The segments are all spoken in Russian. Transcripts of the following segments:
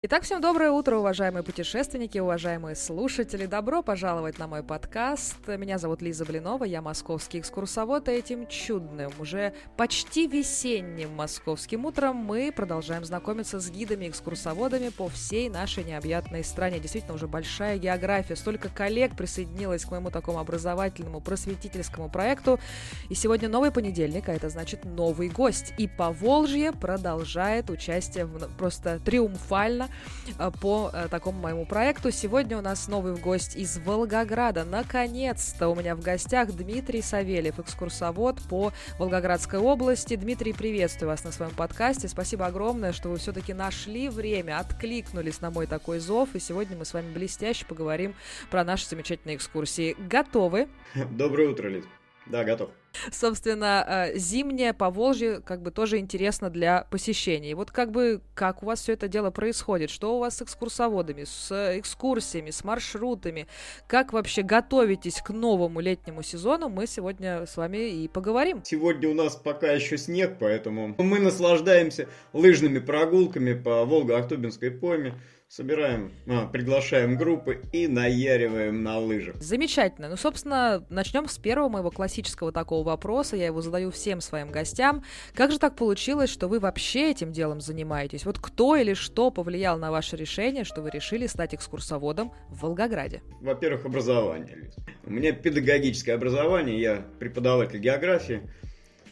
Итак, всем доброе утро, уважаемые путешественники, уважаемые слушатели. Добро пожаловать на мой подкаст. Меня зовут Лиза Блинова, я московский экскурсовод, и этим чудным, уже почти весенним московским утром мы продолжаем знакомиться с гидами-экскурсоводами по всей нашей необъятной стране. Действительно, уже большая география, столько коллег присоединилось к моему такому образовательному, просветительскому проекту. И сегодня новый понедельник, а это значит новый гость. И Поволжье продолжает участие в, просто триумфально Э, по э, такому моему проекту. Сегодня у нас новый гость из Волгограда. Наконец-то у меня в гостях Дмитрий Савельев, экскурсовод по Волгоградской области. Дмитрий, приветствую вас на своем подкасте. Спасибо огромное, что вы все-таки нашли время, откликнулись на мой такой зов. И сегодня мы с вами блестяще поговорим про наши замечательные экскурсии. Готовы? Доброе утро, Лиз. Да, готов. Собственно, э, зимнее Поволжье как бы тоже интересно для посещения. И вот как бы как у вас все это дело происходит? Что у вас с экскурсоводами, с экскурсиями, с маршрутами? Как вообще готовитесь к новому летнему сезону? Мы сегодня с вами и поговорим. Сегодня у нас пока еще снег, поэтому мы наслаждаемся лыжными прогулками по Волго-Ахтубинской пойме собираем, а, приглашаем группы и наяриваем на лыжах. Замечательно. Ну, собственно, начнем с первого моего классического такого вопроса. Я его задаю всем своим гостям. Как же так получилось, что вы вообще этим делом занимаетесь? Вот кто или что повлиял на ваше решение, что вы решили стать экскурсоводом в Волгограде? Во-первых, образование, Лиз. У меня педагогическое образование, я преподаватель географии.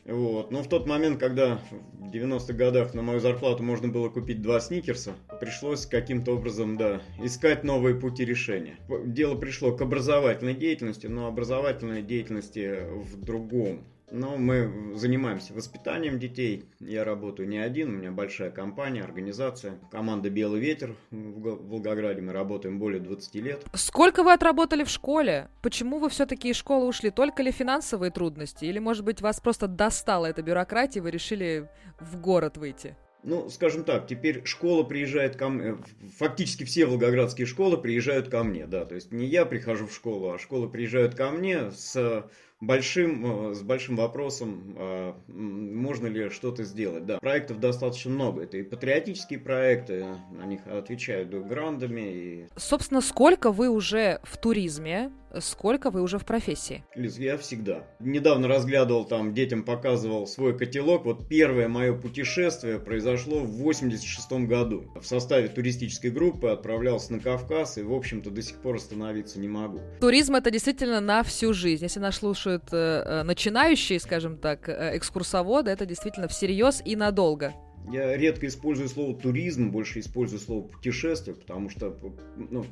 Вот. Но в тот момент, когда в 90-х годах на мою зарплату можно было купить два сникерса, пришлось каким-то образом, да, искать новые пути решения. Дело пришло к образовательной деятельности, но образовательной деятельности в другом но мы занимаемся воспитанием детей. Я работаю не один, у меня большая компания, организация. Команда «Белый ветер» в Волгограде. Мы работаем более 20 лет. Сколько вы отработали в школе? Почему вы все-таки из школы ушли? Только ли финансовые трудности? Или, может быть, вас просто достала эта бюрократия, и вы решили в город выйти? Ну, скажем так, теперь школа приезжает ко мне, фактически все волгоградские школы приезжают ко мне, да, то есть не я прихожу в школу, а школы приезжают ко мне с большим, э, с большим вопросом, э, можно ли что-то сделать. Да, проектов достаточно много. Это и патриотические проекты, на них отвечают грандами. И... Собственно, сколько вы уже в туризме? Сколько вы уже в профессии? Лиз, я всегда. Недавно разглядывал там, детям показывал свой котелок. Вот первое мое путешествие произошло в 86 году. В составе туристической группы отправлялся на Кавказ и, в общем-то, до сих пор остановиться не могу. Туризм это действительно на всю жизнь. Если нас слушают э, э начинающие, скажем так, э, экскурсоводы, это действительно всерьез и надолго. Я редко использую слово туризм, больше использую слово путешествие, потому что ну,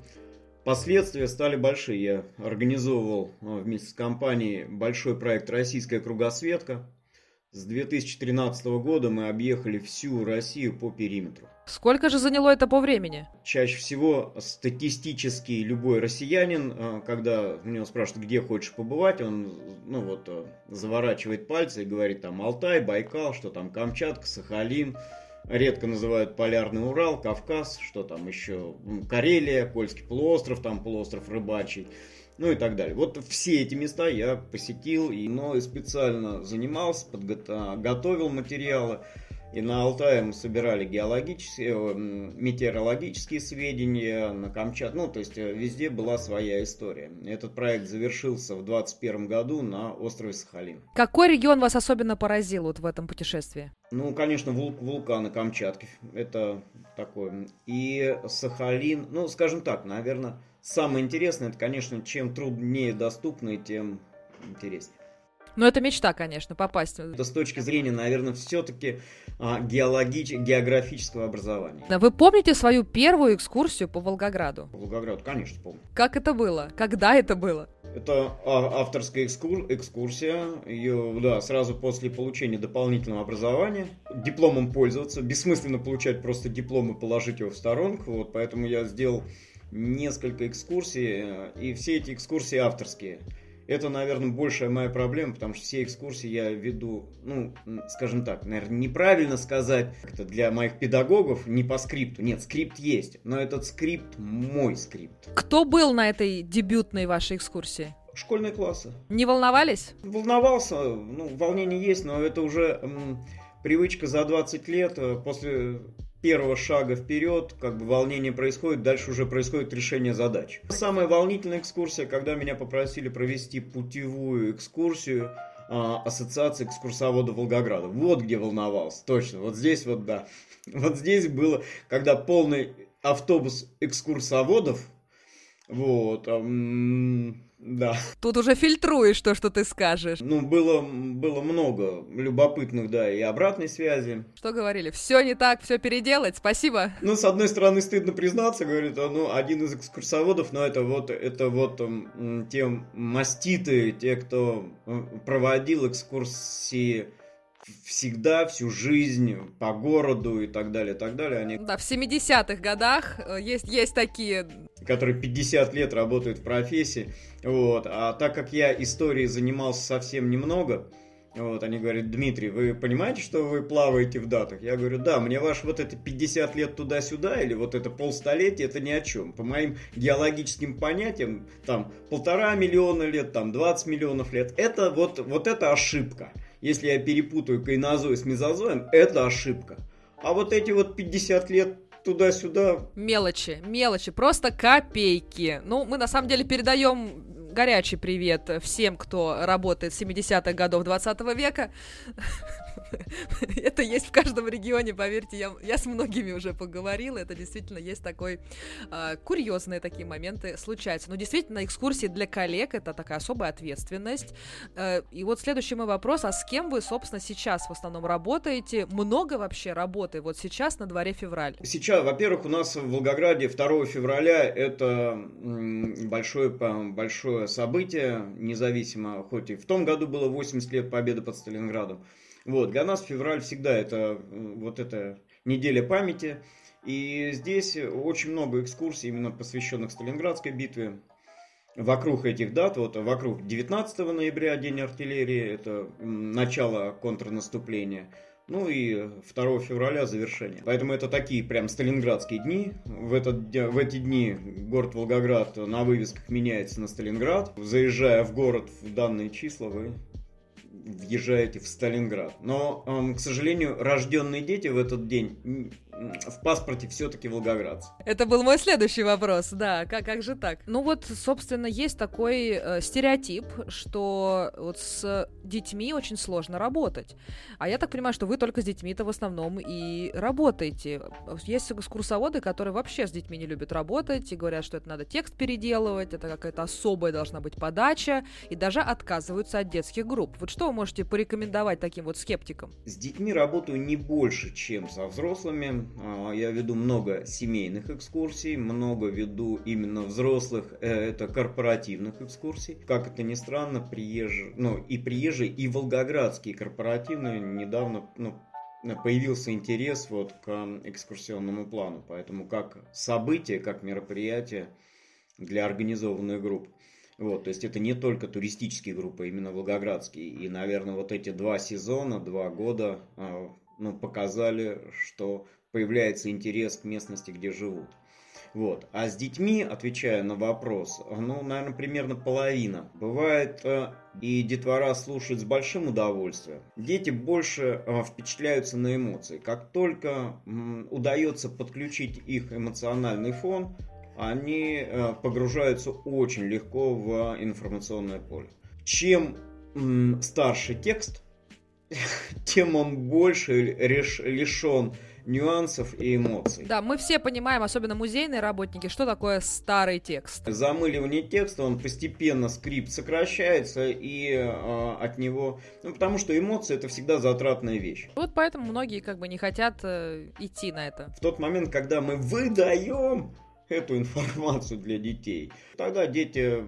Последствия стали большие. Я организовывал а, вместе с компанией большой проект «Российская кругосветка». С 2013 года мы объехали всю Россию по периметру. Сколько же заняло это по времени? Чаще всего статистически любой россиянин, а, когда него спрашивают, где хочешь побывать, он ну вот, а, заворачивает пальцы и говорит там Алтай, Байкал, что там Камчатка, Сахалин, редко называют Полярный Урал, Кавказ, что там еще, Карелия, Польский полуостров, там полуостров Рыбачий, ну и так далее. Вот все эти места я посетил, но и специально занимался, подготовил, готовил материалы. И на Алтае мы собирали геологические, э, метеорологические сведения, на Камчатке, ну, то есть э, везде была своя история. Этот проект завершился в 2021 году на острове Сахалин. Какой регион вас особенно поразил вот в этом путешествии? Ну, конечно, вул- вулканы Камчатки, это такое. И Сахалин, ну, скажем так, наверное, самое интересное, это, конечно, чем труднее доступно, тем интереснее. Ну, это мечта, конечно, попасть. Это с точки зрения, наверное, все-таки а, геологич... географического образования. Да, вы помните свою первую экскурсию по Волгограду? По Волгограду, конечно, помню. Как это было? Когда это было? Это а, авторская экскур... экскурсия. Ее, да, сразу после получения дополнительного образования. Дипломом пользоваться. Бессмысленно получать просто диплом и положить его в сторонку. Вот, поэтому я сделал несколько экскурсий. Э, и все эти экскурсии авторские. Это, наверное, большая моя проблема, потому что все экскурсии я веду, ну, скажем так, наверное, неправильно сказать, это для моих педагогов не по скрипту. Нет, скрипт есть, но этот скрипт мой скрипт. Кто был на этой дебютной вашей экскурсии? Школьные классы. Не волновались? Волновался, ну, волнение есть, но это уже м, привычка за 20 лет. Э, после первого шага вперед, как бы волнение происходит, дальше уже происходит решение задач. Самая волнительная экскурсия, когда меня попросили провести путевую экскурсию а, Ассоциации экскурсоводов Волгограда. Вот где волновался, точно, вот здесь вот да. Вот здесь было, когда полный автобус экскурсоводов, вот, да. Тут уже фильтруешь то, что ты скажешь. Ну, было, было много любопытных, да, и обратной связи. Что говорили? Все не так, все переделать, спасибо. Ну, с одной стороны, стыдно признаться, говорит, ну, один из экскурсоводов, но это вот, это вот те маститы, те, кто проводил экскурсии всегда, всю жизнь по городу и так далее, и так далее. Они... Да, в 70-х годах э, есть, есть такие... Которые 50 лет работают в профессии. Вот. А так как я историей занимался совсем немного, вот, они говорят, Дмитрий, вы понимаете, что вы плаваете в датах? Я говорю, да, мне ваш вот это 50 лет туда-сюда или вот это полстолетия, это ни о чем. По моим геологическим понятиям, там, полтора миллиона лет, там, 20 миллионов лет, это вот, вот это ошибка. Если я перепутаю кайнозой с мезозоем, это ошибка. А вот эти вот 50 лет туда-сюда... Мелочи, мелочи, просто копейки. Ну, мы на самом деле передаем горячий привет всем, кто работает с 70-х годов 20 века. Это есть в каждом регионе, поверьте, я, я с многими уже поговорила, это действительно есть такой, э, курьезные такие моменты случаются. Но действительно, экскурсии для коллег это такая особая ответственность. Э, и вот следующий мой вопрос, а с кем вы, собственно, сейчас в основном работаете? Много вообще работы вот сейчас на дворе февраль? Сейчас, во-первых, у нас в Волгограде 2 февраля это большое, большое событие, независимо, хоть и в том году было 80 лет победы под Сталинградом. Вот, для нас февраль всегда это вот эта неделя памяти. И здесь очень много экскурсий, именно посвященных Сталинградской битве. Вокруг этих дат, вот вокруг 19 ноября, День артиллерии, это начало контрнаступления. Ну и 2 февраля завершение. Поэтому это такие прям сталинградские дни. В, этот, в эти дни город Волгоград на вывесках меняется на Сталинград. Заезжая в город в данные числа, вы въезжаете в Сталинград. Но, к сожалению, рожденные дети в этот день в паспорте все-таки волгоградцы. Это был мой следующий вопрос, да, как, как же так? Ну вот, собственно, есть такой э, стереотип, что вот с детьми очень сложно работать. А я так понимаю, что вы только с детьми-то в основном и работаете. Есть экскурсоводы, которые вообще с детьми не любят работать и говорят, что это надо текст переделывать, это какая-то особая должна быть подача, и даже отказываются от детских групп. Вот что вы можете порекомендовать таким вот скептикам? С детьми работаю не больше, чем со взрослыми. А, я веду много семейных экскурсий, много веду именно взрослых, э, это корпоративных экскурсий. Как это ни странно, приезжие, ну и приезжие, и волгоградские корпоративные недавно, ну, появился интерес вот к экскурсионному плану. Поэтому как событие, как мероприятие для организованных групп. Вот, то есть это не только туристические группы, а именно волгоградские. И, наверное, вот эти два сезона, два года а, ну, показали, что появляется интерес к местности, где живут. Вот. А с детьми, отвечая на вопрос, ну, наверное, примерно половина. Бывает, э, и детвора слушают с большим удовольствием. Дети больше э, впечатляются на эмоции. Как только удается подключить их эмоциональный фон, они э, погружаются очень легко в информационное поле. Чем старше текст, тем он больше лишен нюансов и эмоций. Да, мы все понимаем, особенно музейные работники, что такое старый текст. Замыливание текста, он постепенно, скрипт сокращается, и э, от него... Ну, потому что эмоции — это всегда затратная вещь. Вот поэтому многие как бы не хотят э, идти на это. В тот момент, когда мы выдаем эту информацию для детей, тогда дети,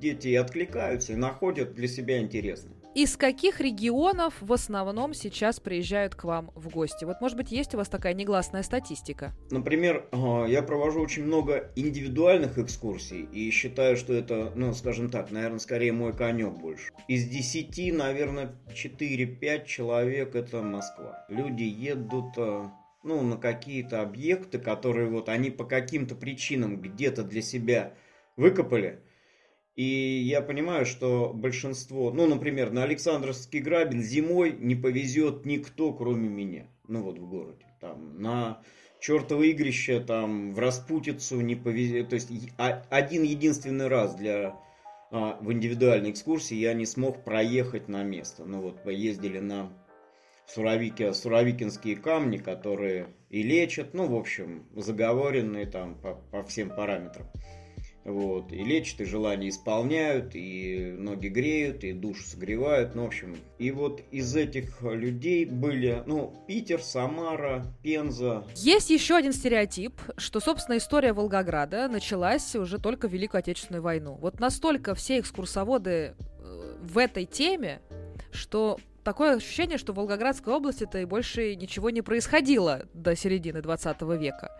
дети откликаются и находят для себя интересно. Из каких регионов в основном сейчас приезжают к вам в гости? Вот, может быть, есть у вас такая негласная статистика? Например, а, я провожу очень много индивидуальных экскурсий и считаю, что это, ну, скажем так, наверное, скорее мой конек больше. Из 10, наверное, 4-5 человек это Москва. Люди едут а, ну, на какие-то объекты, которые вот они по каким-то причинам где-то для себя выкопали, и я понимаю, что большинство, ну, например, на Александровский грабин зимой не повезет никто, кроме меня, ну вот в городе. там, на чертово игрище, там, в распутицу не повезли. То есть один единственный раз для а, в индивидуальной экскурсии я не смог проехать на место. Ну вот, поездили на Суровики, Суровикинские камни, которые и лечат, ну, в общем, заговоренные там по, по всем параметрам. Вот, и лечат, и желания исполняют, и ноги греют, и душу согревают, ну, в общем. И вот из этих людей были, ну, Питер, Самара, Пенза. Есть еще один стереотип, что, собственно, история Волгограда началась уже только в Великую Отечественную войну. Вот настолько все экскурсоводы э, в этой теме, что такое ощущение, что в Волгоградской области-то и больше ничего не происходило до середины 20 века.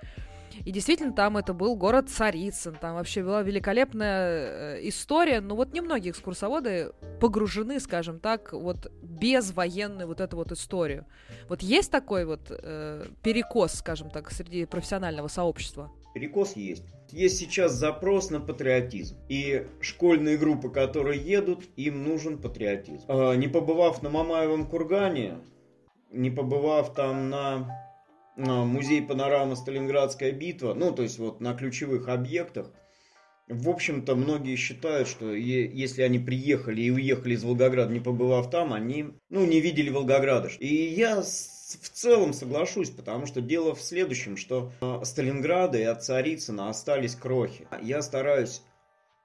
И действительно, там это был город Царицын, там вообще была великолепная э, история, но вот немногие экскурсоводы погружены, скажем так, вот без военной вот эту вот историю. Вот есть такой вот э, перекос, скажем так, среди профессионального сообщества? Перекос есть. Есть сейчас запрос на патриотизм. И школьные группы, которые едут, им нужен патриотизм. А, не побывав на Мамаевом кургане, не побывав там на музей панорамы Сталинградская битва, ну, то есть вот на ключевых объектах, в общем-то, многие считают, что если они приехали и уехали из Волгограда, не побывав там, они, ну, не видели Волгограда. И я в целом соглашусь, потому что дело в следующем, что от Сталинграда и от Царицына остались крохи. Я стараюсь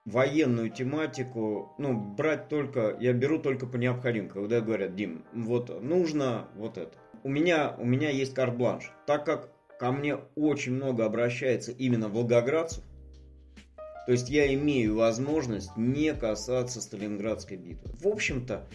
военную тематику, ну, брать только, я беру только по необходимому, когда говорят, Дим, вот нужно вот это у меня, у меня есть карт-бланш. Так как ко мне очень много обращается именно волгоградцев, то есть я имею возможность не касаться Сталинградской битвы. В общем-то,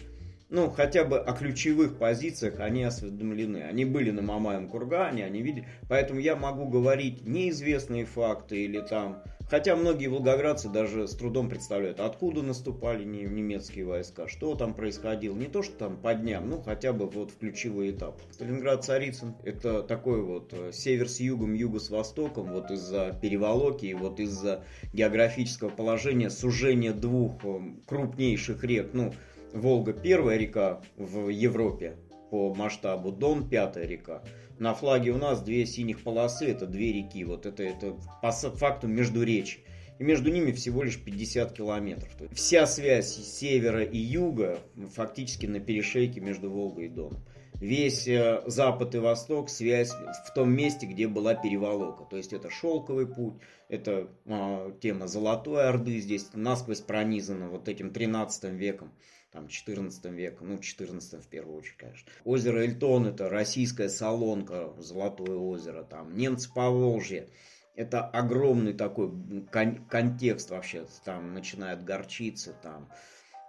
ну, хотя бы о ключевых позициях они осведомлены. Они были на Мамаем кургане, они видели. Поэтому я могу говорить неизвестные факты или там Хотя многие волгоградцы даже с трудом представляют, откуда наступали немецкие войска, что там происходило. Не то, что там по дням, ну хотя бы вот в ключевой этап. Сталинград-Царицын – это такой вот э, север с югом, юго с востоком, вот из-за переволоки, вот из-за географического положения, сужения двух э, крупнейших рек. Ну, Волга – первая река в Европе по масштабу, Дон – пятая река. На флаге у нас две синих полосы, это две реки, вот это, это по факту между речи. И между ними всего лишь 50 километров. То есть вся связь севера и юга фактически на перешейке между Волгой и Доном. Весь э, запад и восток связь в том месте, где была переволока. То есть это шелковый путь, это э, тема Золотой Орды здесь насквозь пронизана вот этим 13 веком там, 14 веком, ну, 14 в первую очередь, конечно. Озеро Эльтон – это российская солонка, Золотое озеро, там, немцы по Волжье. Это огромный такой кон- контекст вообще, там начинают горчицы, там,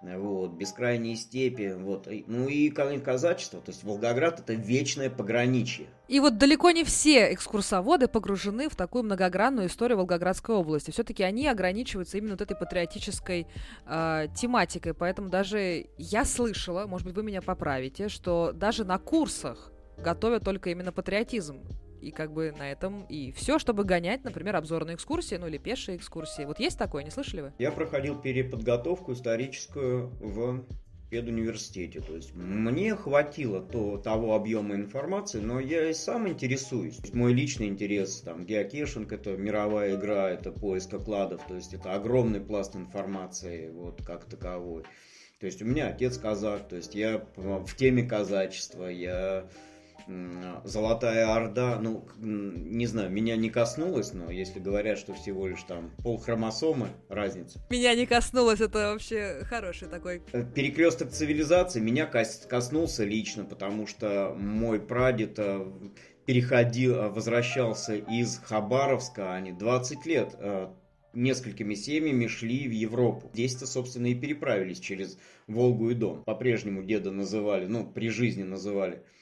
вот, бескрайние степи, вот, ну и казачество, то есть Волгоград это вечное пограничье. И вот далеко не все экскурсоводы погружены в такую многогранную историю Волгоградской области. Все-таки они ограничиваются именно вот этой патриотической э, тематикой, поэтому даже я слышала, может быть, вы меня поправите, что даже на курсах готовят только именно патриотизм и как бы на этом и все, чтобы гонять, например, обзорные экскурсии, ну или пешие экскурсии. Вот есть такое, не слышали вы? Я проходил переподготовку историческую в педуниверситете. То есть мне хватило то, того объема информации, но я и сам интересуюсь. Мой личный интерес, там, геокешинг, это мировая игра, это поиск окладов, то есть это огромный пласт информации, вот, как таковой. То есть у меня отец казак, то есть я в теме казачества, я Золотая Орда, ну, не знаю, меня не коснулось, но если говорят, что всего лишь там полхромосомы разница. Меня не коснулось, это вообще хороший такой. Э, перекресток цивилизации меня коснулся лично, потому что мой прадед э, переходил, э, возвращался из Хабаровска, они 20 лет несколькими семьями шли в Европу. Здесь-то, собственно, и переправились через Волгу и Дон. По-прежнему деда называли, ну, при жизни называли а,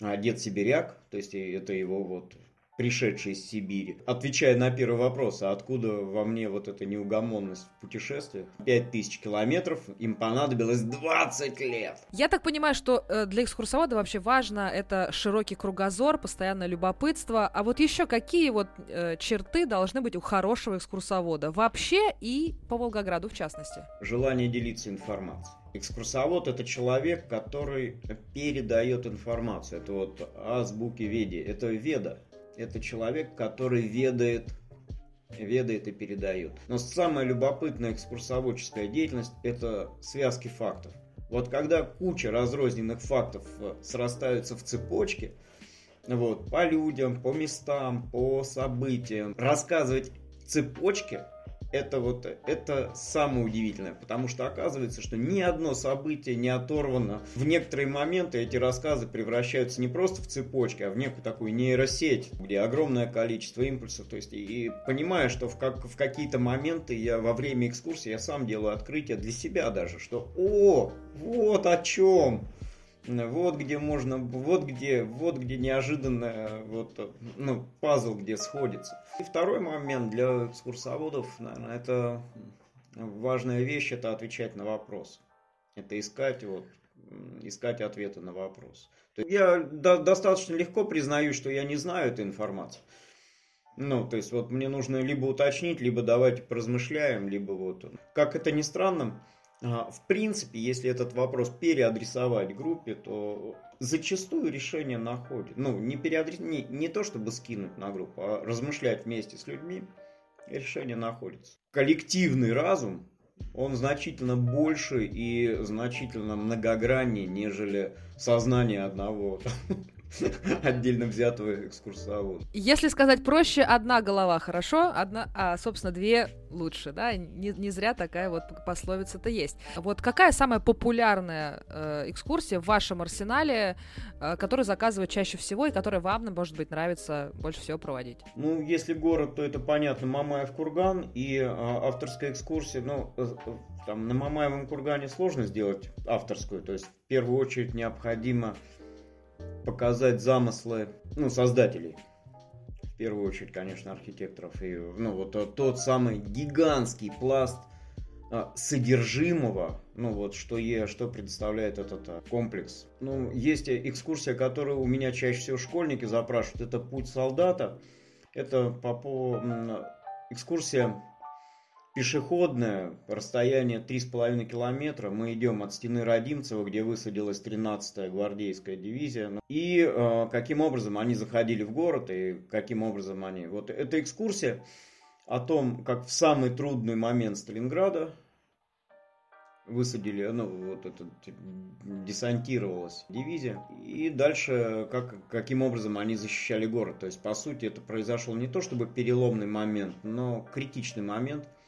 дед сибиряк, то есть это его вот пришедший из Сибири. Отвечая на первый вопрос, а откуда во мне вот эта неугомонность в путешествиях? 5000 километров, им понадобилось 20 лет. Я так понимаю, что э, для экскурсовода вообще важно это широкий кругозор, постоянное любопытство. А вот еще какие вот э, черты должны быть у хорошего экскурсовода вообще и по Волгограду в частности? Желание делиться информацией. Экскурсовод это человек, который передает информацию. Это вот азбуки веди, это веда это человек, который ведает ведает и передает. Но самая любопытная экскурсоводческая деятельность – это связки фактов. Вот когда куча разрозненных фактов э, срастаются в цепочке, вот, по людям, по местам, по событиям, рассказывать цепочки – это вот это самое удивительное, потому что оказывается, что ни одно событие не оторвано. В некоторые моменты эти рассказы превращаются не просто в цепочки, а в некую такую нейросеть, где огромное количество импульсов. То есть и, и понимая, что в, как, в какие-то моменты я во время экскурсии я сам делаю открытие для себя даже, что о, вот о чем вот где можно, вот где, вот где неожиданно, вот, ну, пазл, где сходится. И второй момент для экскурсоводов, наверное, это важная вещь, это отвечать на вопрос. Это искать, вот, искать ответы на вопрос. Я до, достаточно легко признаю, что я не знаю эту информацию. Ну, то есть, вот мне нужно либо уточнить, либо давайте поразмышляем, либо вот... Как это ни странно, в принципе, если этот вопрос переадресовать группе, то зачастую решение находит. Ну, не, переадрес... не, не то чтобы скинуть на группу, а размышлять вместе с людьми, решение находится. Коллективный разум, он значительно больше и значительно многограннее, нежели сознание одного отдельно взятого экскурсовода. Если сказать проще, одна голова хорошо, одна, а, собственно, две лучше, да? Не, не зря такая вот пословица-то есть. Вот какая самая популярная э, экскурсия в вашем арсенале, э, которую заказывают чаще всего и которая вам, может быть, нравится больше всего проводить? Ну, если город, то это понятно, Мамаев курган и э, авторская экскурсия, ну, э, там на Мамаевом кургане сложно сделать авторскую, то есть в первую очередь необходимо показать замыслы ну, создателей. В первую очередь, конечно, архитекторов. И, ну, вот тот самый гигантский пласт а, содержимого, ну вот что, е, что представляет этот а, комплекс. Ну, есть экскурсия, которую у меня чаще всего школьники запрашивают. Это путь солдата. Это по, по экскурсия пешеходная, расстояние 3,5 километра. Мы идем от стены Родимцева, где высадилась 13-я гвардейская дивизия. Ну, и э, каким образом они заходили в город и каким образом они... Вот эта экскурсия о том, как в самый трудный момент Сталинграда высадили, ну, вот это десантировалась дивизия. И дальше, как, каким образом они защищали город. То есть, по сути, это произошел не то чтобы переломный момент, но критичный момент –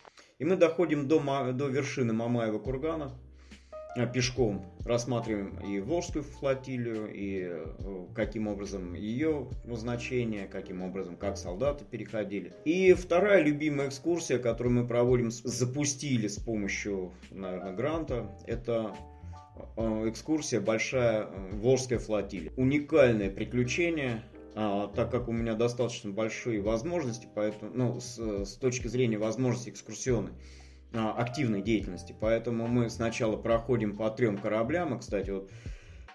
и мы доходим до, до вершины Мамаева кургана а, пешком, рассматриваем и Волжскую флотилию, и э, каким образом ее значение, каким образом, как солдаты переходили. И вторая любимая экскурсия, которую мы проводим, запустили с помощью, наверное, гранта, это э, экскурсия «Большая э, Волжская флотилия». Уникальное приключение, а, так как у меня достаточно большие возможности, поэтому, ну, с, с точки зрения возможности экскурсионной, а, активной деятельности. Поэтому мы сначала проходим по трем кораблям. И, кстати, вот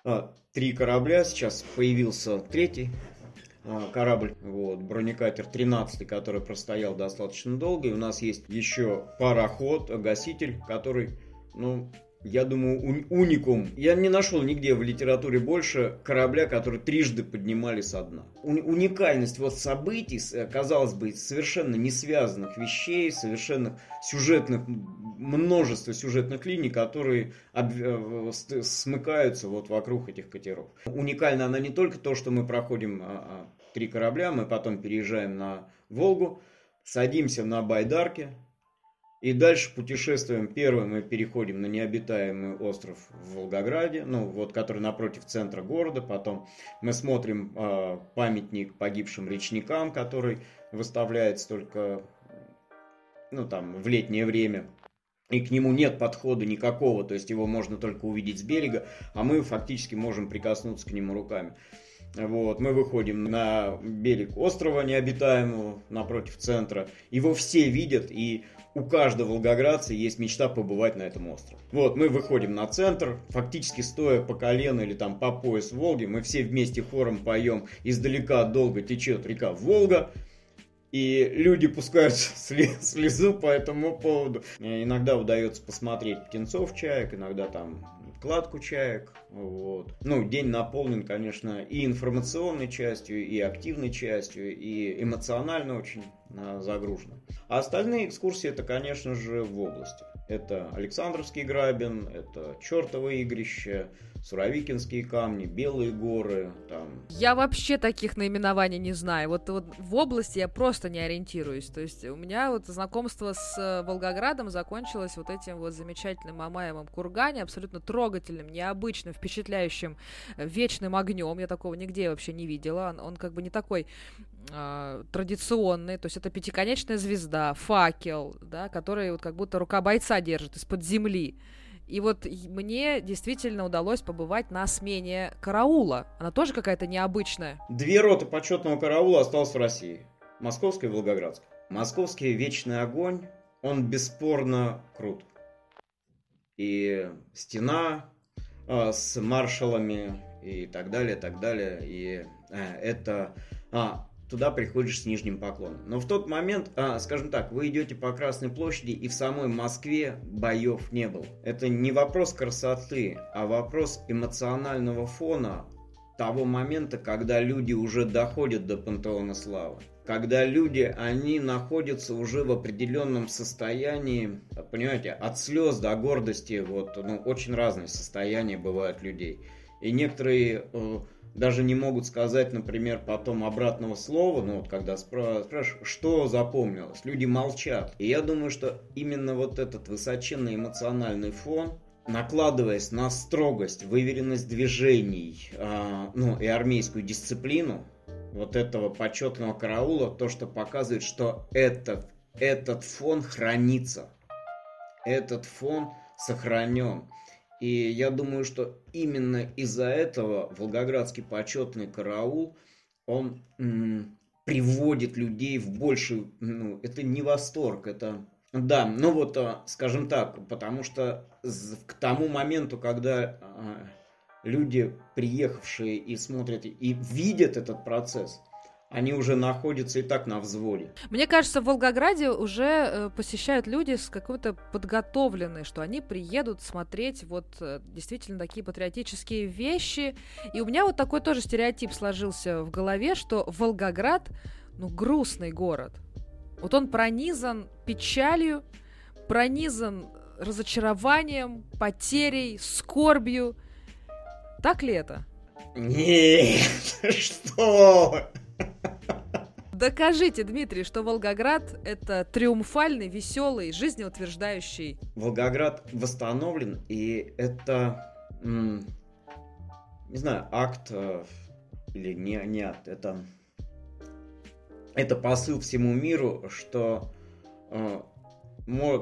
а, три корабля, сейчас появился третий корабль, вот, бронекатер 13, который простоял достаточно долго. И у нас есть еще пароход, гаситель, который, ну, я думаю, уникум. Я не нашел нигде в литературе больше корабля, который трижды поднимали со дна. уникальность вот событий, казалось бы, совершенно не связанных вещей, совершенно сюжетных, множество сюжетных линий, которые об, э, смыкаются вот вокруг этих катеров. Уникальна она не только то, что мы проходим а, а, три корабля, мы потом переезжаем на Волгу, садимся на байдарке, и дальше путешествуем. Первым мы переходим на необитаемый остров в Волгограде, ну вот, который напротив центра города. Потом мы смотрим э, памятник погибшим речникам, который выставляется только, ну там, в летнее время. И к нему нет подхода никакого, то есть его можно только увидеть с берега, а мы фактически можем прикоснуться к нему руками. Вот, мы выходим на берег острова необитаемого напротив центра. Его все видят, и у каждого волгоградца есть мечта побывать на этом острове. Вот, мы выходим на центр, фактически стоя по колено или там по пояс Волги, мы все вместе хором поем «Издалека долго течет река Волга», и люди пускают слезу по этому поводу. Иногда удается посмотреть птенцов чаек, иногда там кладку чаек. Вот. Ну, день наполнен, конечно, и информационной частью, и активной частью, и эмоционально очень загружено. А остальные экскурсии это, конечно же, в области. Это Александровский грабин, это Чертово игрище, Суровикинские камни, Белые горы. Там. Я вообще таких наименований не знаю. Вот, вот в области я просто не ориентируюсь. То есть у меня вот знакомство с э, Волгоградом закончилось вот этим вот замечательным Мамаевым кургане, абсолютно трогательным, необычным, впечатляющим, э, вечным огнем. Я такого нигде вообще не видела. Он, он как бы не такой э, традиционный, то есть это пятиконечная звезда, факел, да, который вот как будто рука бойца держит из-под земли. И вот мне действительно удалось побывать на смене караула. Она тоже какая-то необычная. Две роты почетного караула осталось в России. Московская и Волгоградская. Московский вечный огонь, он бесспорно крут. И стена э, с маршалами и так далее, так далее. И э, это а, туда приходишь с нижним поклоном. Но в тот момент, а, скажем так, вы идете по Красной площади, и в самой Москве боев не было. Это не вопрос красоты, а вопрос эмоционального фона того момента, когда люди уже доходят до пантеона славы. Когда люди, они находятся уже в определенном состоянии, понимаете, от слез до гордости, вот, ну, очень разные состояния бывают людей. И некоторые э, даже не могут сказать, например, потом обратного слова, ну вот когда спра- спрашиваешь, что запомнилось, люди молчат. И я думаю, что именно вот этот высоченный эмоциональный фон, накладываясь на строгость, выверенность движений, э, ну и армейскую дисциплину, вот этого почетного караула, то, что показывает, что этот, этот фон хранится. Этот фон сохранен. И я думаю, что именно из-за этого Волгоградский почетный караул, он м- приводит людей в больший, ну, это не восторг, это, да, ну вот, а, скажем так, потому что к тому моменту, когда а, люди, приехавшие и смотрят и видят этот процесс, они уже находятся и так на взводе. Мне кажется, в Волгограде уже э, посещают люди с какой-то подготовленной, что они приедут смотреть вот э, действительно такие патриотические вещи. И у меня вот такой тоже стереотип сложился в голове, что Волгоград, ну, грустный город. Вот он пронизан печалью, пронизан разочарованием, потерей, скорбью. Так ли это? Нет, что? Докажите, Дмитрий, что Волгоград – это триумфальный, веселый, жизнеутверждающий. Волгоград восстановлен, и это, не знаю, акт э, или не, не это, это посыл всему миру, что э,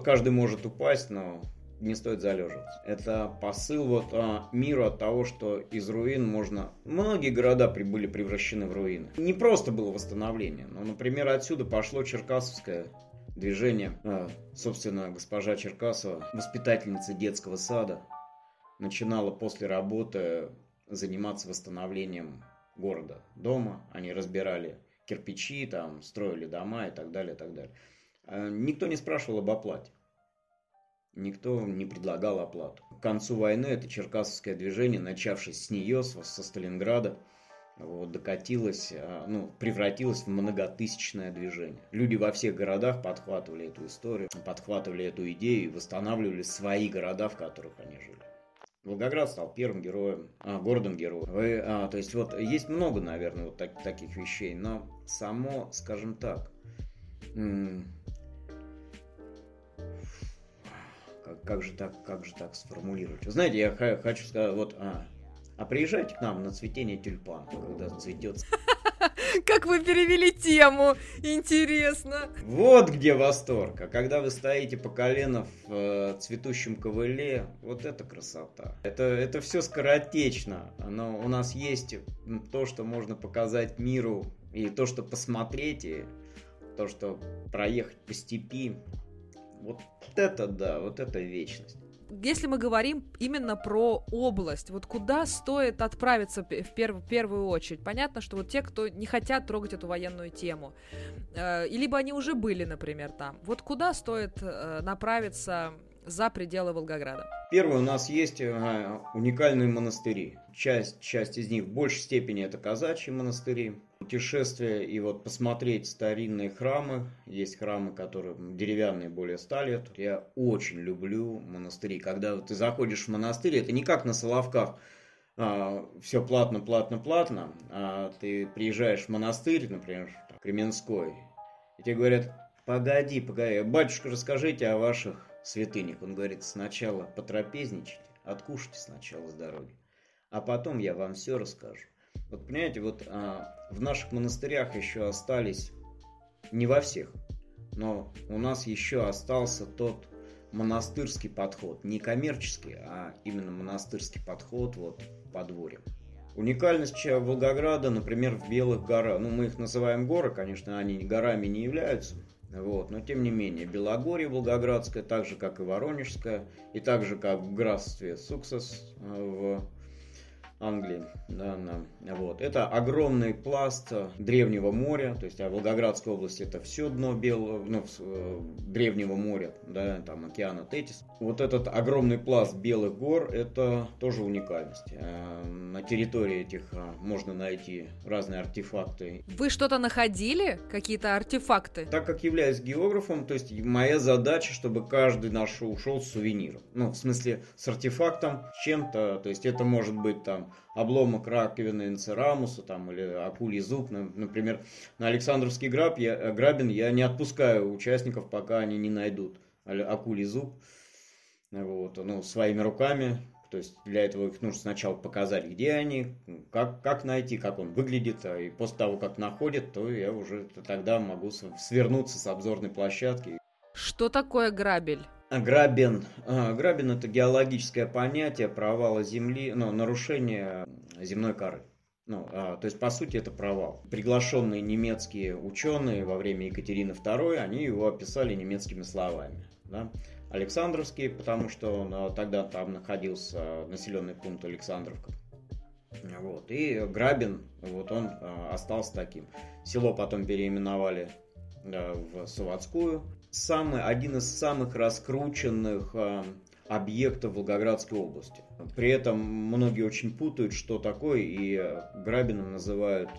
каждый может упасть, но не стоит залеживаться. Это посыл вот а, миру от того, что из руин можно... Многие города были превращены в руины. Не просто было восстановление, но, например, отсюда пошло черкасовское движение. А, собственно, госпожа Черкасова, воспитательница детского сада, начинала после работы заниматься восстановлением города, дома. Они разбирали кирпичи, там, строили дома и так далее, и так далее. А, никто не спрашивал об оплате никто не предлагал оплату. К концу войны это черкасовское движение, начавшись с нее, со Сталинграда, вот, докатилось, а, ну, превратилось в многотысячное движение. Люди во всех городах подхватывали эту историю, подхватывали эту идею и восстанавливали свои города, в которых они жили. Волгоград стал первым героем, а, городом героем. Вы, а, то есть вот есть много, наверное, вот так, таких вещей, но само, скажем так, как, как же так, как же так сформулировать? Знаете, я хочу сказать, вот, а, а приезжайте к нам на цветение тюльпана, когда цветет. Как вы перевели тему? Интересно. Вот где восторг. А когда вы стоите по колено в э, цветущем ковыле, вот это красота. Это, это все скоротечно. Но у нас есть то, что можно показать миру, и то, что посмотреть, и то, что проехать по степи. Вот это да, вот это вечность если мы говорим именно про область, вот куда стоит отправиться в перв, первую очередь? Понятно, что вот те, кто не хотят трогать эту военную тему, э, либо они уже были, например, там. Вот куда стоит э, направиться за пределы Волгограда? Первое, у нас есть э, уникальные монастыри. Часть, часть из них в большей степени это казачьи монастыри. Путешествие и вот посмотреть старинные храмы. Есть храмы, которые деревянные более ста лет. Я очень люблю монастыри. Когда ты заходишь в монастырь, это не как на Соловках, а, все платно, платно, платно, а ты приезжаешь в монастырь, например, Кременской, и тебе говорят, погоди, погоди, батюшка, расскажите о ваших святынях. Он говорит, сначала потрапезничайте, откушайте сначала с дороги, а потом я вам все расскажу. Вот понимаете, вот а, в наших монастырях еще остались, не во всех, но у нас еще остался тот монастырский подход, не коммерческий, а именно монастырский подход вот подворьем. Уникальность Волгограда, например, в Белых горах, ну мы их называем горы, конечно, они горами не являются, вот. Но тем не менее, Белогорье Волгоградское, так же как и Воронежское, и так же как в графстве Суксас э, в Англии. Да, да. Вот. Это огромный пласт древнего моря, то есть а Волгоградская область это все дно белого, ну, э, древнего моря, да, там океана Тетис. Вот этот огромный пласт белых гор это тоже уникальность. Э, на территории этих э, можно найти разные артефакты. Вы что-то находили? Какие-то артефакты? Так как являюсь географом, то есть моя задача, чтобы каждый наш ушел с сувениром. Ну, в смысле, с артефактом, чем-то, то есть это может быть там обломок раковины энцерамуса там, или акулий зуб. Например, на Александровский граб я, э, грабин я не отпускаю участников, пока они не найдут акулий зуб вот, ну, своими руками. То есть для этого их нужно сначала показать, где они, как, как найти, как он выглядит. А и после того, как находят, то я уже тогда могу свернуться с обзорной площадки. Что такое грабель? Грабен. А, грабен это геологическое понятие провала Земли, ну, нарушение земной коры. Ну, а, то есть, по сути, это провал. Приглашенные немецкие ученые во время Екатерины II, они его описали немецкими словами. Да? Александровский, потому что он, а, тогда там находился населенный пункт Александровка. Вот. И Грабин, вот он а, остался таким. Село потом переименовали да, в Саватскую самый, один из самых раскрученных э, объектов Волгоградской области. При этом многие очень путают, что такое, и Грабином называют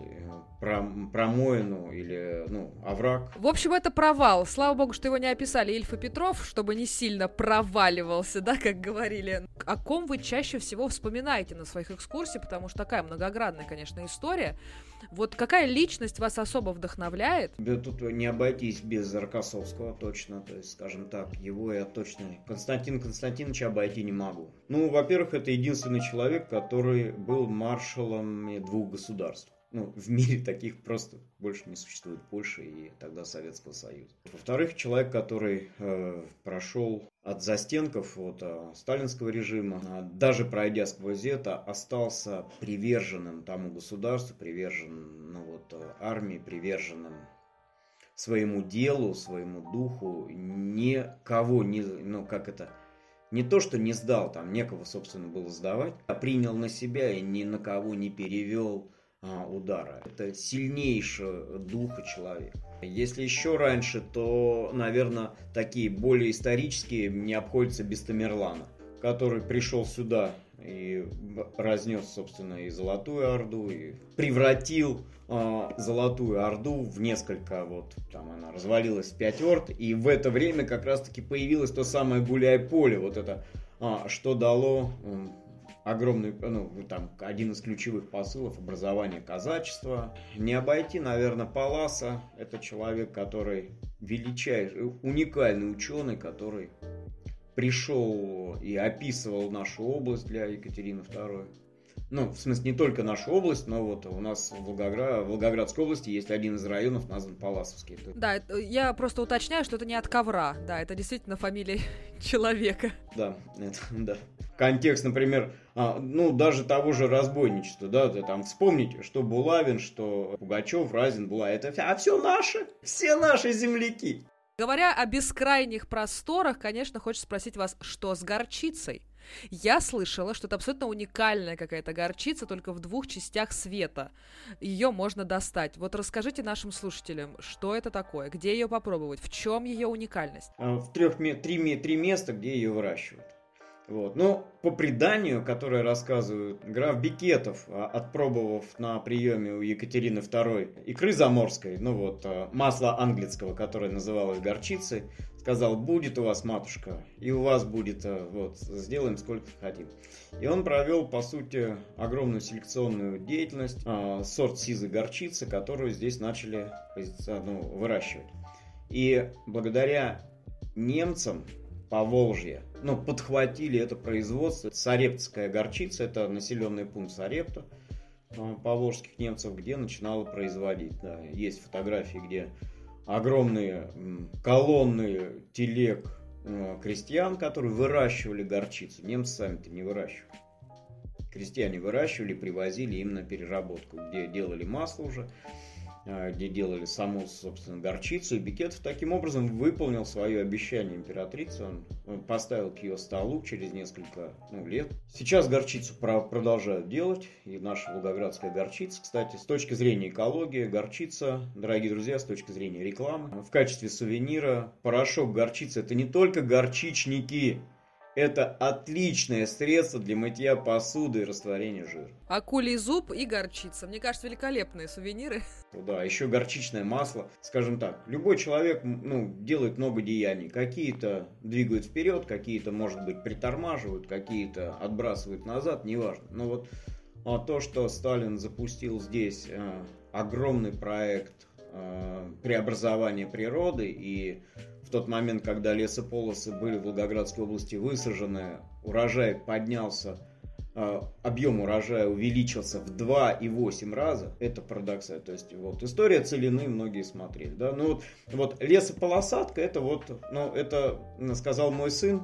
пром, промоину или ну, овраг. В общем, это провал. Слава богу, что его не описали Ильф и Петров, чтобы не сильно проваливался, да, как говорили. О ком вы чаще всего вспоминаете на своих экскурсиях, потому что такая многоградная, конечно, история. Вот какая личность вас особо вдохновляет? Да тут не обойтись без Рокоссовского точно, то есть, скажем так, его я точно Константин Константиновича обойти не могу. Ну, во-первых, это единственный человек, который был маршалом двух государств ну, в мире таких просто больше не существует Польши и тогда Советского Союза. Во-вторых, человек, который э, прошел от застенков от э, сталинского режима, э, даже пройдя сквозь это, остался приверженным тому государству, приверженным ну, вот, э, армии, приверженным своему делу, своему духу, никого не, ну как это, не то, что не сдал, там некого, собственно, было сдавать, а принял на себя и ни на кого не перевел а, удара. Это сильнейшего духа человека. Если еще раньше, то, наверное, такие более исторические не обходятся без Тамерлана, который пришел сюда и разнес, собственно, и Золотую Орду, и превратил э, Золотую Орду в несколько, вот, там она развалилась в пять орд, и в это время как раз-таки появилось то самое гуляй-поле, вот это, э, что дало огромный, ну, там, один из ключевых посылов образования казачества. Не обойти, наверное, Паласа. Это человек, который величайший, уникальный ученый, который пришел и описывал нашу область для Екатерины II. Ну, в смысле, не только нашу область, но вот у нас в, Волгоград, в Волгоградской области есть один из районов, назван Паласовский. Да, я просто уточняю, что это не от ковра. Да, это действительно фамилия человека. Да, это, да. Контекст, например, а, ну, даже того же разбойничества, да, ты там вспомните, что Булавин, что Пугачев, Разин, была, это а все наши, все наши земляки. Говоря о бескрайних просторах, конечно, хочется спросить вас, что с горчицей? Я слышала, что это абсолютно уникальная какая-то горчица, только в двух частях света. Ее можно достать. Вот расскажите нашим слушателям, что это такое, где ее попробовать, в чем ее уникальность? А, в трех, три, три места, где ее выращивают. Вот. Но по преданию, которое рассказывают граф Бикетов, а, отпробовав на приеме у Екатерины II икры заморской, ну вот, а, масло английского, которое называлось горчицей, сказал, будет у вас, матушка, и у вас будет, а, вот, сделаем сколько хотим. И он провел, по сути, огромную селекционную деятельность, сорт сизой горчицы, которую здесь начали ну, выращивать. И благодаря немцам по Волжье, ну, подхватили это производство. Сарептская горчица, это населенный пункт Сарепта, а, поволжских немцев, где начинала производить. Да. Есть фотографии, где огромные колонны телег а, крестьян, которые выращивали горчицу. Немцы сами-то не выращивали. Крестьяне выращивали, привозили им на переработку, где делали масло уже, где делали саму, собственно, горчицу. И Бикетов таким образом выполнил свое обещание императрице. Он поставил к ее столу через несколько ну, лет. Сейчас горчицу продолжают делать. И наша волгоградская горчица, кстати, с точки зрения экологии, горчица, дорогие друзья, с точки зрения рекламы, в качестве сувенира порошок горчицы – это не только горчичники, это отличное средство для мытья посуды и растворения жира. Акулий зуб и горчица. Мне кажется, великолепные сувениры. Ну да, еще горчичное масло. Скажем так, любой человек ну, делает много деяний. Какие-то двигают вперед, какие-то, может быть, притормаживают, какие-то отбрасывают назад, неважно. Но вот а то, что Сталин запустил здесь э, огромный проект э, преобразования природы и в тот момент, когда лесополосы были в Волгоградской области высажены, урожай поднялся, э, объем урожая увеличился в 2,8 раза, это парадоксально. То есть вот история целины многие смотрели. Да? Ну вот, вот лесополосадка, это вот, ну это сказал мой сын,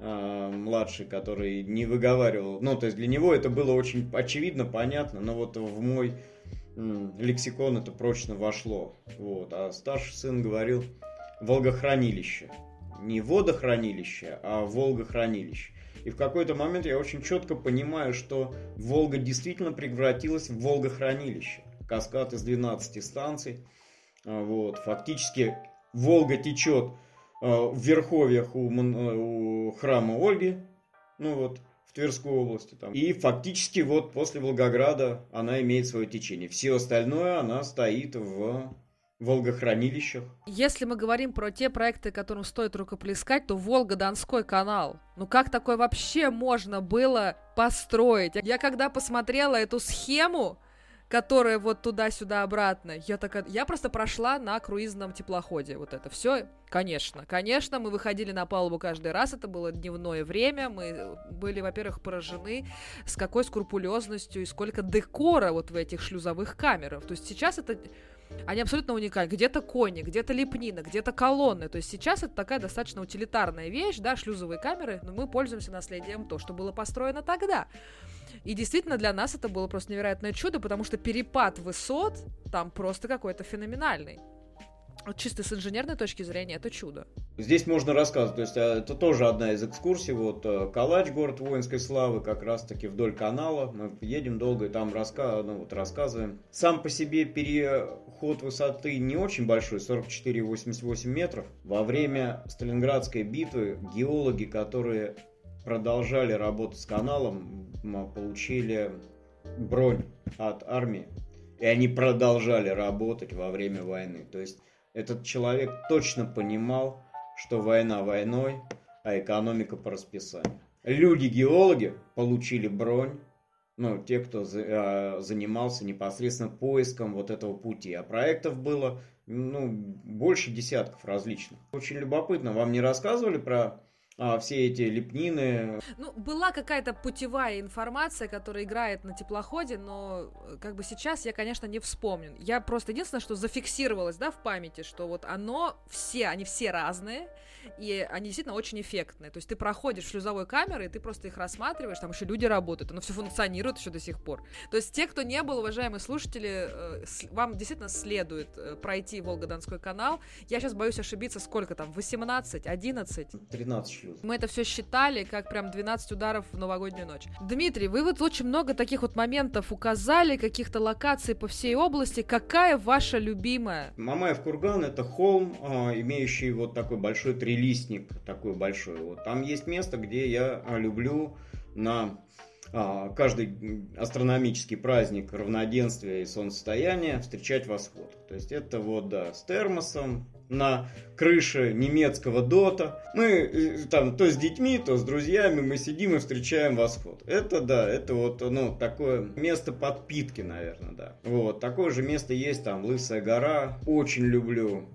э, младший, который не выговаривал. Ну, то есть для него это было очень очевидно, понятно, но вот в мой лексикон это прочно вошло. Вот. А старший сын говорил, Волгохранилище. Не водохранилище, а Волгохранилище. И в какой-то момент я очень четко понимаю, что Волга действительно превратилась в Волгохранилище. Каскад из 12 станций. А, вот. Фактически Волга течет а, в верховьях у, у храма Ольги, ну вот, в Тверской области. Там. И фактически вот после Волгограда она имеет свое течение. Все остальное она стоит в Волгохранилищах. Если мы говорим про те проекты, которым стоит рукоплескать, то Волга-Донской канал. Ну как такое вообще можно было построить? Я когда посмотрела эту схему, которая вот туда-сюда обратно. Я такая, я просто прошла на круизном теплоходе. Вот это все, конечно, конечно, мы выходили на палубу каждый раз. Это было дневное время. Мы были, во-первых, поражены, с какой скрупулезностью и сколько декора вот в этих шлюзовых камерах. То есть сейчас это они абсолютно уникальны. Где-то кони, где-то лепнина, где-то колонны. То есть сейчас это такая достаточно утилитарная вещь, да, шлюзовые камеры, но мы пользуемся наследием то, что было построено тогда. И действительно для нас это было просто невероятное чудо, потому что перепад высот там просто какой-то феноменальный чисто с инженерной точки зрения это чудо. Здесь можно рассказывать, то есть а, это тоже одна из экскурсий, вот э, Калач, город воинской славы, как раз таки вдоль канала, мы едем долго и там раска... ну, вот, рассказываем. Сам по себе переход высоты не очень большой, 44-88 метров. Во время Сталинградской битвы геологи, которые продолжали работать с каналом, получили бронь от армии. И они продолжали работать во время войны. То есть этот человек точно понимал, что война войной, а экономика по расписанию. Люди-геологи получили бронь, ну, те, кто за, э, занимался непосредственно поиском вот этого пути. А проектов было, ну, больше десятков различных. Очень любопытно, вам не рассказывали про а, все эти лепнины. Ну, была какая-то путевая информация, которая играет на теплоходе, но э, как бы сейчас я, конечно, не вспомню. Я просто единственное, что зафиксировалось, да, в памяти, что вот оно, все, они все разные, и они действительно очень эффектные. То есть ты проходишь шлюзовой камеры, и ты просто их рассматриваешь, там еще люди работают, оно все функционирует еще до сих пор. То есть те, кто не был, уважаемые слушатели, э, вам действительно следует э, пройти Волгодонской канал. Я сейчас боюсь ошибиться, сколько там, 18, 11? 13 шлюз. Мы это все считали, как прям 12 ударов в новогоднюю ночь. Дмитрий, вы вот очень много таких вот моментов указали, каких-то локаций по всей области. Какая ваша любимая? Мамаев курган это холм, а, имеющий вот такой большой три трилистник такой большой. Вот. Там есть место, где я а, люблю на а, каждый астрономический праздник равноденствия и солнцестояния встречать восход. То есть это вот, да, с термосом на крыше немецкого дота. Мы э, там то с детьми, то с друзьями мы сидим и встречаем восход. Это, да, это вот, ну, такое место подпитки, наверное, да. Вот, такое же место есть там, Лысая гора. Очень люблю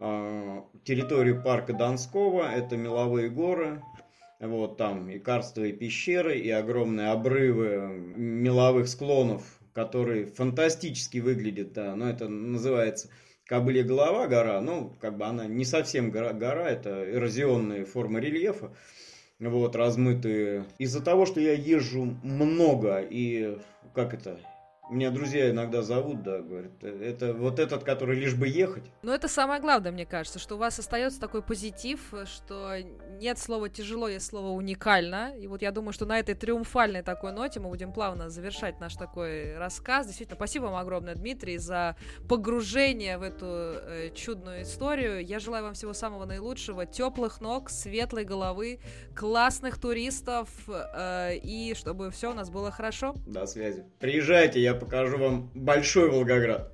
а, территорию парка Донского, это меловые горы, вот там и карстовые пещеры, и огромные обрывы меловых склонов, которые фантастически выглядят, да, но это называется Кобылья голова гора, ну, как бы она не совсем гора, гора это эрозионные формы рельефа, вот, размытые. Из-за того, что я езжу много и, как это, меня друзья иногда зовут, да, говорят, это вот этот, который лишь бы ехать. Но это самое главное, мне кажется, что у вас остается такой позитив, что нет слова тяжело, есть слово уникально. И вот я думаю, что на этой триумфальной такой ноте мы будем плавно завершать наш такой рассказ. Действительно, спасибо вам огромное, Дмитрий, за погружение в эту э, чудную историю. Я желаю вам всего самого наилучшего, теплых ног, светлой головы, классных туристов э, и чтобы все у нас было хорошо. До связи. Приезжайте, я покажу вам большой Волгоград.